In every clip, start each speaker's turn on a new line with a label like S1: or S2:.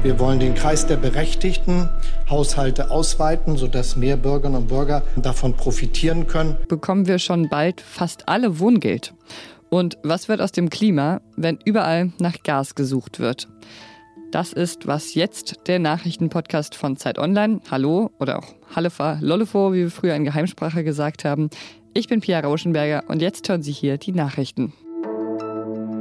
S1: Wir wollen den Kreis der berechtigten Haushalte ausweiten, sodass mehr Bürgerinnen und Bürger davon profitieren können.
S2: Bekommen wir schon bald fast alle Wohngeld. Und was wird aus dem Klima, wenn überall nach Gas gesucht wird? Das ist was jetzt, der Nachrichtenpodcast von Zeit Online. Hallo oder auch Hallefa Lollefo, wie wir früher in Geheimsprache gesagt haben. Ich bin Pia Rauschenberger und jetzt hören Sie hier die Nachrichten.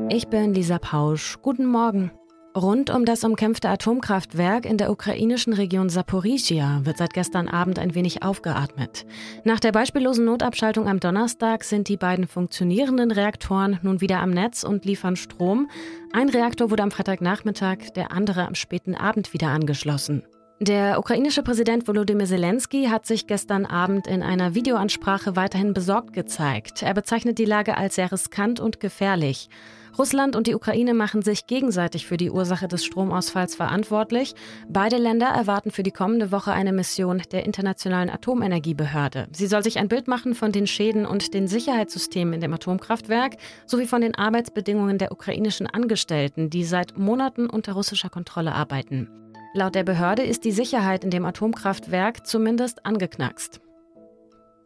S3: Ich bin Lisa Pausch. Guten Morgen. Rund um das umkämpfte Atomkraftwerk in der ukrainischen Region Saporizhia wird seit gestern Abend ein wenig aufgeatmet. Nach der beispiellosen Notabschaltung am Donnerstag sind die beiden funktionierenden Reaktoren nun wieder am Netz und liefern Strom. Ein Reaktor wurde am Freitagnachmittag, der andere am späten Abend wieder angeschlossen. Der ukrainische Präsident Volodymyr Zelensky hat sich gestern Abend in einer Videoansprache weiterhin besorgt gezeigt. Er bezeichnet die Lage als sehr riskant und gefährlich. Russland und die Ukraine machen sich gegenseitig für die Ursache des Stromausfalls verantwortlich. Beide Länder erwarten für die kommende Woche eine Mission der Internationalen Atomenergiebehörde. Sie soll sich ein Bild machen von den Schäden und den Sicherheitssystemen in dem Atomkraftwerk sowie von den Arbeitsbedingungen der ukrainischen Angestellten, die seit Monaten unter russischer Kontrolle arbeiten. Laut der Behörde ist die Sicherheit in dem Atomkraftwerk zumindest angeknackst.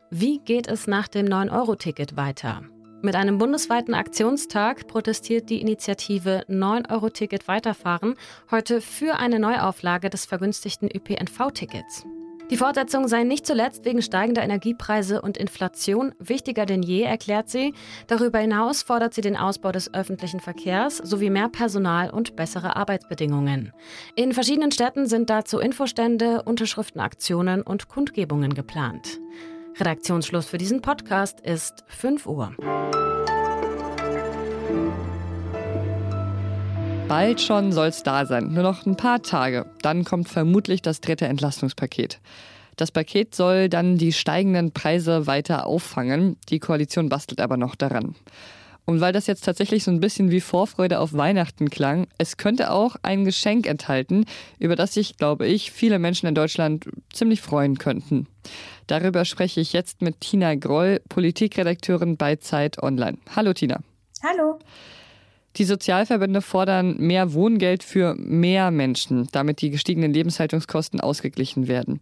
S3: Wie geht es nach dem 9-Euro-Ticket weiter? Mit einem bundesweiten Aktionstag protestiert die Initiative 9-Euro-Ticket weiterfahren heute für eine Neuauflage des vergünstigten ÖPNV-Tickets. Die Fortsetzung sei nicht zuletzt wegen steigender Energiepreise und Inflation wichtiger denn je, erklärt sie. Darüber hinaus fordert sie den Ausbau des öffentlichen Verkehrs sowie mehr Personal und bessere Arbeitsbedingungen. In verschiedenen Städten sind dazu Infostände, Unterschriftenaktionen und Kundgebungen geplant. Redaktionsschluss für diesen Podcast ist 5 Uhr.
S2: Bald schon soll es da sein, nur noch ein paar Tage. Dann kommt vermutlich das dritte Entlastungspaket. Das Paket soll dann die steigenden Preise weiter auffangen. Die Koalition bastelt aber noch daran. Und weil das jetzt tatsächlich so ein bisschen wie Vorfreude auf Weihnachten klang, es könnte auch ein Geschenk enthalten, über das sich, glaube ich, viele Menschen in Deutschland ziemlich freuen könnten. Darüber spreche ich jetzt mit Tina Groll, Politikredakteurin bei Zeit Online. Hallo Tina.
S4: Hallo.
S2: Die Sozialverbände fordern mehr Wohngeld für mehr Menschen, damit die gestiegenen Lebenshaltungskosten ausgeglichen werden.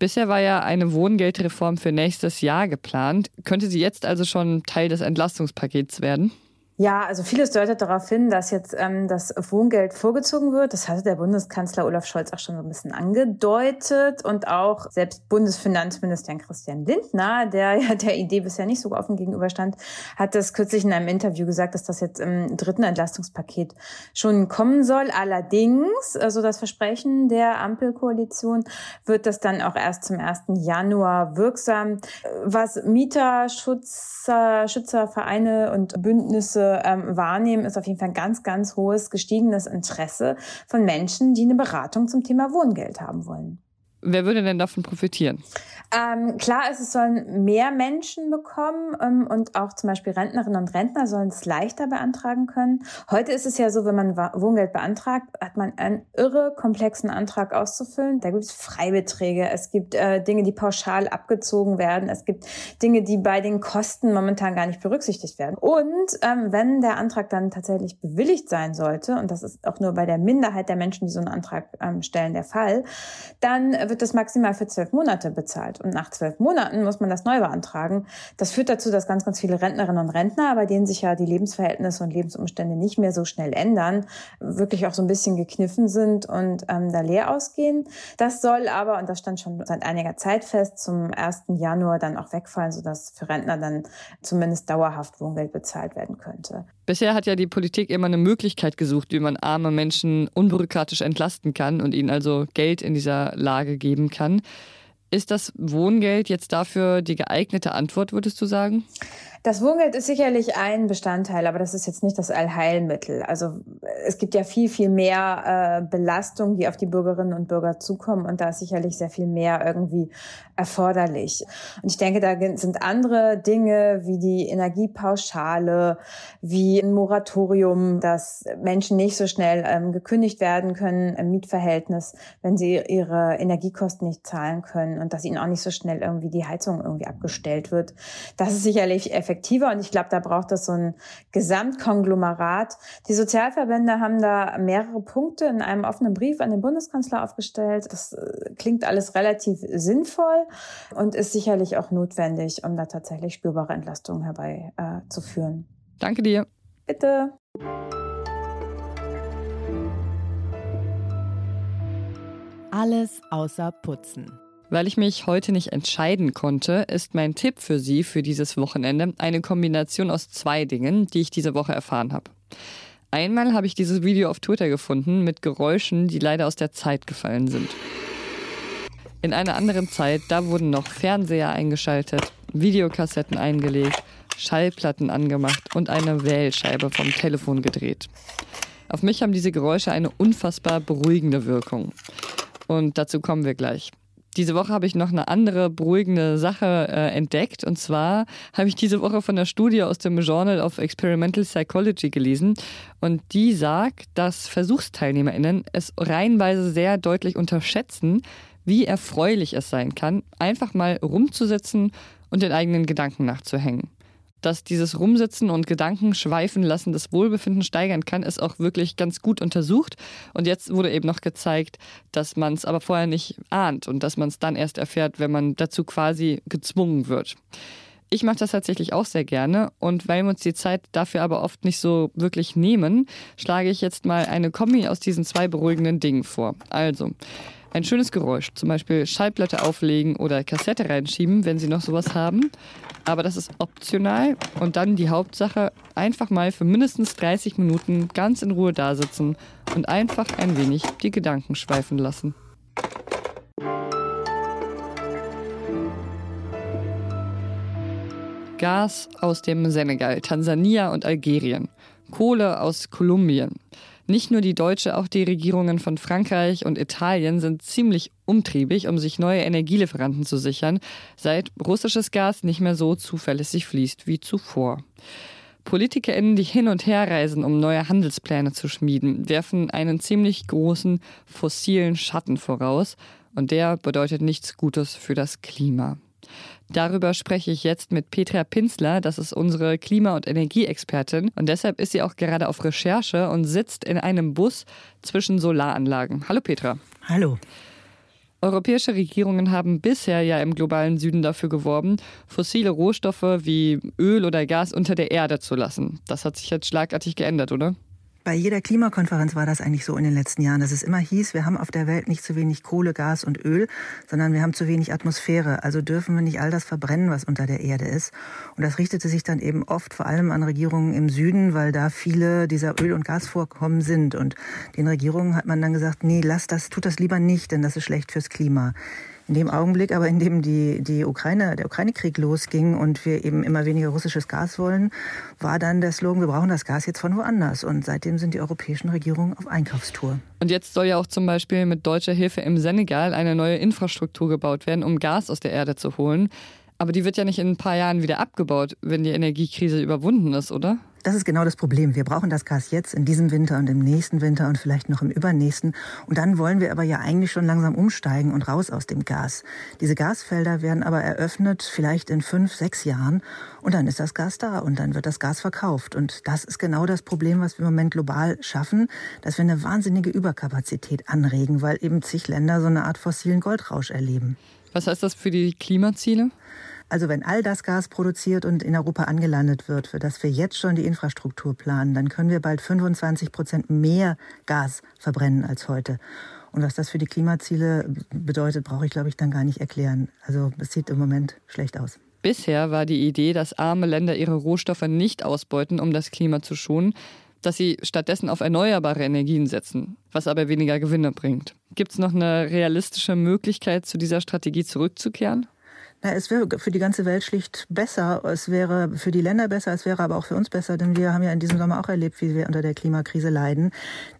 S2: Bisher war ja eine Wohngeldreform für nächstes Jahr geplant. Könnte sie jetzt also schon Teil des Entlastungspakets werden?
S4: Ja, also vieles deutet darauf hin, dass jetzt ähm, das Wohngeld vorgezogen wird. Das hatte der Bundeskanzler Olaf Scholz auch schon so ein bisschen angedeutet und auch selbst Bundesfinanzminister Christian Lindner, der ja der Idee bisher nicht so offen gegenüberstand, hat das kürzlich in einem Interview gesagt, dass das jetzt im dritten Entlastungspaket schon kommen soll. Allerdings, also das Versprechen der Ampelkoalition, wird das dann auch erst zum 1. Januar wirksam. Was Mieterschützer, Schützervereine und Bündnisse ähm, wahrnehmen, ist auf jeden Fall ein ganz, ganz hohes gestiegenes Interesse von Menschen, die eine Beratung zum Thema Wohngeld haben wollen.
S2: Wer würde denn davon profitieren?
S4: Ähm, klar ist, es sollen mehr Menschen bekommen ähm, und auch zum Beispiel Rentnerinnen und Rentner sollen es leichter beantragen können. Heute ist es ja so, wenn man Wohngeld beantragt, hat man einen irre komplexen Antrag auszufüllen. Da gibt es Freibeträge, es gibt äh, Dinge, die pauschal abgezogen werden, es gibt Dinge, die bei den Kosten momentan gar nicht berücksichtigt werden. Und ähm, wenn der Antrag dann tatsächlich bewilligt sein sollte, und das ist auch nur bei der Minderheit der Menschen, die so einen Antrag ähm, stellen, der Fall, dann wird das maximal für zwölf Monate bezahlt. Und nach zwölf Monaten muss man das neu beantragen. Das führt dazu, dass ganz, ganz viele Rentnerinnen und Rentner, bei denen sich ja die Lebensverhältnisse und Lebensumstände nicht mehr so schnell ändern, wirklich auch so ein bisschen gekniffen sind und ähm, da leer ausgehen. Das soll aber, und das stand schon seit einiger Zeit fest, zum 1. Januar dann auch wegfallen, sodass für Rentner dann zumindest dauerhaft Wohngeld bezahlt werden könnte.
S2: Bisher hat ja die Politik immer eine Möglichkeit gesucht, wie man arme Menschen unbürokratisch entlasten kann und ihnen also Geld in dieser Lage geben kann. Ist das Wohngeld jetzt dafür die geeignete Antwort, würdest du sagen?
S4: Das Wohngeld ist sicherlich ein Bestandteil, aber das ist jetzt nicht das Allheilmittel. Also es gibt ja viel, viel mehr äh, Belastungen, die auf die Bürgerinnen und Bürger zukommen und da ist sicherlich sehr viel mehr irgendwie erforderlich. Und ich denke, da sind andere Dinge wie die Energiepauschale, wie ein Moratorium, dass Menschen nicht so schnell ähm, gekündigt werden können im Mietverhältnis, wenn sie ihre Energiekosten nicht zahlen können und dass ihnen auch nicht so schnell irgendwie die Heizung irgendwie abgestellt wird. Das ist sicherlich effektiv effektiver. Und ich glaube, da braucht es so ein Gesamtkonglomerat. Die Sozialverbände haben da mehrere Punkte in einem offenen Brief an den Bundeskanzler aufgestellt. Das äh, klingt alles relativ sinnvoll und ist sicherlich auch notwendig, um da tatsächlich spürbare Entlastungen herbeizuführen.
S2: Äh, Danke dir.
S4: Bitte.
S3: Alles außer Putzen.
S2: Weil ich mich heute nicht entscheiden konnte, ist mein Tipp für Sie für dieses Wochenende eine Kombination aus zwei Dingen, die ich diese Woche erfahren habe. Einmal habe ich dieses Video auf Twitter gefunden mit Geräuschen, die leider aus der Zeit gefallen sind. In einer anderen Zeit, da wurden noch Fernseher eingeschaltet, Videokassetten eingelegt, Schallplatten angemacht und eine Wählscheibe vom Telefon gedreht. Auf mich haben diese Geräusche eine unfassbar beruhigende Wirkung. Und dazu kommen wir gleich. Diese Woche habe ich noch eine andere beruhigende Sache äh, entdeckt. Und zwar habe ich diese Woche von einer Studie aus dem Journal of Experimental Psychology gelesen. Und die sagt, dass VersuchsteilnehmerInnen es reihenweise sehr deutlich unterschätzen, wie erfreulich es sein kann, einfach mal rumzusitzen und den eigenen Gedanken nachzuhängen dass dieses Rumsitzen und Gedanken schweifen lassen das Wohlbefinden steigern kann, ist auch wirklich ganz gut untersucht. Und jetzt wurde eben noch gezeigt, dass man es aber vorher nicht ahnt und dass man es dann erst erfährt, wenn man dazu quasi gezwungen wird. Ich mache das tatsächlich auch sehr gerne und weil wir uns die Zeit dafür aber oft nicht so wirklich nehmen, schlage ich jetzt mal eine Kombi aus diesen zwei beruhigenden Dingen vor. Also, ein schönes Geräusch, zum Beispiel Schallplatte auflegen oder Kassette reinschieben, wenn Sie noch sowas haben. Aber das ist optional und dann die Hauptsache, einfach mal für mindestens 30 Minuten ganz in Ruhe dasitzen und einfach ein wenig die Gedanken schweifen lassen. Gas aus dem Senegal, Tansania und Algerien, Kohle aus Kolumbien. Nicht nur die deutsche, auch die Regierungen von Frankreich und Italien sind ziemlich umtriebig, um sich neue Energielieferanten zu sichern, seit russisches Gas nicht mehr so zuverlässig fließt wie zuvor. PolitikerInnen, die hin und her reisen, um neue Handelspläne zu schmieden, werfen einen ziemlich großen fossilen Schatten voraus. Und der bedeutet nichts Gutes für das Klima. Darüber spreche ich jetzt mit Petra Pinsler. Das ist unsere Klima- und Energieexpertin. Und deshalb ist sie auch gerade auf Recherche und sitzt in einem Bus zwischen Solaranlagen. Hallo Petra.
S5: Hallo.
S2: Europäische Regierungen haben bisher ja im globalen Süden dafür geworben, fossile Rohstoffe wie Öl oder Gas unter der Erde zu lassen. Das hat sich jetzt schlagartig geändert, oder?
S5: Bei jeder Klimakonferenz war das eigentlich so in den letzten Jahren, dass es immer hieß, wir haben auf der Welt nicht zu wenig Kohle, Gas und Öl, sondern wir haben zu wenig Atmosphäre. Also dürfen wir nicht all das verbrennen, was unter der Erde ist. Und das richtete sich dann eben oft vor allem an Regierungen im Süden, weil da viele dieser Öl- und Gasvorkommen sind. Und den Regierungen hat man dann gesagt, nee, lass das, tut das lieber nicht, denn das ist schlecht fürs Klima. In dem Augenblick aber, in dem die, die Ukraine, der Ukraine-Krieg losging und wir eben immer weniger russisches Gas wollen, war dann der Slogan, wir brauchen das Gas jetzt von woanders. Und seitdem sind die europäischen Regierungen auf Einkaufstour.
S2: Und jetzt soll ja auch zum Beispiel mit deutscher Hilfe im Senegal eine neue Infrastruktur gebaut werden, um Gas aus der Erde zu holen. Aber die wird ja nicht in ein paar Jahren wieder abgebaut, wenn die Energiekrise überwunden ist, oder?
S5: Das ist genau das Problem. Wir brauchen das Gas jetzt in diesem Winter und im nächsten Winter und vielleicht noch im übernächsten. Und dann wollen wir aber ja eigentlich schon langsam umsteigen und raus aus dem Gas. Diese Gasfelder werden aber eröffnet vielleicht in fünf, sechs Jahren. Und dann ist das Gas da und dann wird das Gas verkauft. Und das ist genau das Problem, was wir im Moment global schaffen, dass wir eine wahnsinnige Überkapazität anregen, weil eben zig Länder so eine Art fossilen Goldrausch erleben.
S2: Was heißt das für die Klimaziele?
S5: Also wenn all das Gas produziert und in Europa angelandet wird, für das wir jetzt schon die Infrastruktur planen, dann können wir bald 25 Prozent mehr Gas verbrennen als heute. Und was das für die Klimaziele bedeutet, brauche ich, glaube ich, dann gar nicht erklären. Also es sieht im Moment schlecht aus.
S2: Bisher war die Idee, dass arme Länder ihre Rohstoffe nicht ausbeuten, um das Klima zu schonen, dass sie stattdessen auf erneuerbare Energien setzen, was aber weniger Gewinne bringt. Gibt es noch eine realistische Möglichkeit, zu dieser Strategie zurückzukehren?
S5: Na, es wäre für die ganze Welt schlicht besser. Es wäre für die Länder besser, es wäre aber auch für uns besser, denn wir haben ja in diesem Sommer auch erlebt, wie wir unter der Klimakrise leiden.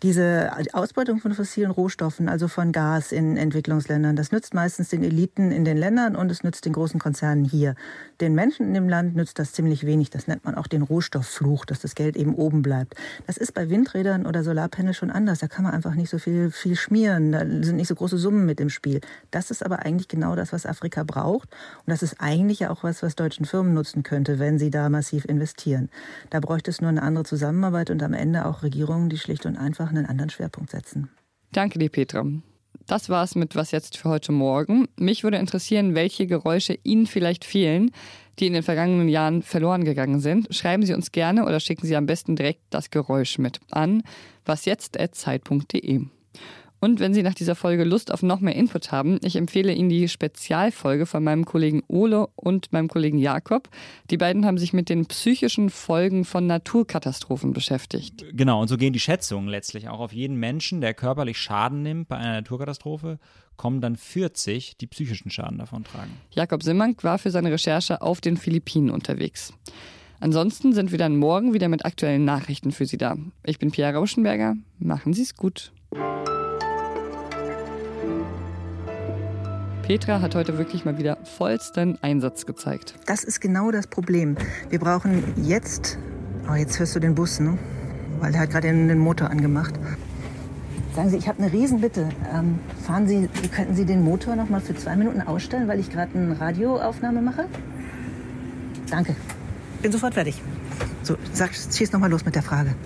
S5: Diese Ausbeutung von fossilen Rohstoffen, also von Gas in Entwicklungsländern, das nützt meistens den Eliten in den Ländern und es nützt den großen Konzernen hier. Den Menschen in dem Land nützt das ziemlich wenig. Das nennt man auch den Rohstofffluch, dass das Geld eben oben bleibt. Das ist bei Windrädern oder Solarpanels schon anders. Da kann man einfach nicht so viel, viel schmieren. Da sind nicht so große Summen mit im Spiel. Das ist aber eigentlich genau das, was Afrika braucht. Und das ist eigentlich auch was, was deutschen Firmen nutzen könnte, wenn sie da massiv investieren. Da bräuchte es nur eine andere Zusammenarbeit und am Ende auch Regierungen, die schlicht und einfach einen anderen Schwerpunkt setzen.
S2: Danke dir, Petra. Das war's mit Was jetzt für heute Morgen. Mich würde interessieren, welche Geräusche Ihnen vielleicht fehlen, die in den vergangenen Jahren verloren gegangen sind. Schreiben Sie uns gerne oder schicken Sie am besten direkt das Geräusch mit an wasjetzt.zeit.de. Und wenn Sie nach dieser Folge Lust auf noch mehr Input haben, ich empfehle Ihnen die Spezialfolge von meinem Kollegen Ole und meinem Kollegen Jakob. Die beiden haben sich mit den psychischen Folgen von Naturkatastrophen beschäftigt.
S6: Genau, und so gehen die Schätzungen letztlich auch auf jeden Menschen, der körperlich Schaden nimmt bei einer Naturkatastrophe, kommen dann 40, die psychischen Schaden davon tragen.
S2: Jakob Simmank war für seine Recherche auf den Philippinen unterwegs. Ansonsten sind wir dann morgen wieder mit aktuellen Nachrichten für Sie da. Ich bin Pierre Rauschenberger. Machen Sie es gut. Petra hat heute wirklich mal wieder vollsten Einsatz gezeigt.
S5: Das ist genau das Problem. Wir brauchen jetzt, oh, jetzt hörst du den Bus, ne? weil der hat gerade den Motor angemacht. Sagen Sie, ich habe eine Riesenbitte. Ähm, fahren Sie, könnten Sie den Motor noch mal für zwei Minuten ausstellen, weil ich gerade eine Radioaufnahme mache? Danke. Bin sofort fertig. So, sag, schieß noch mal los mit der Frage.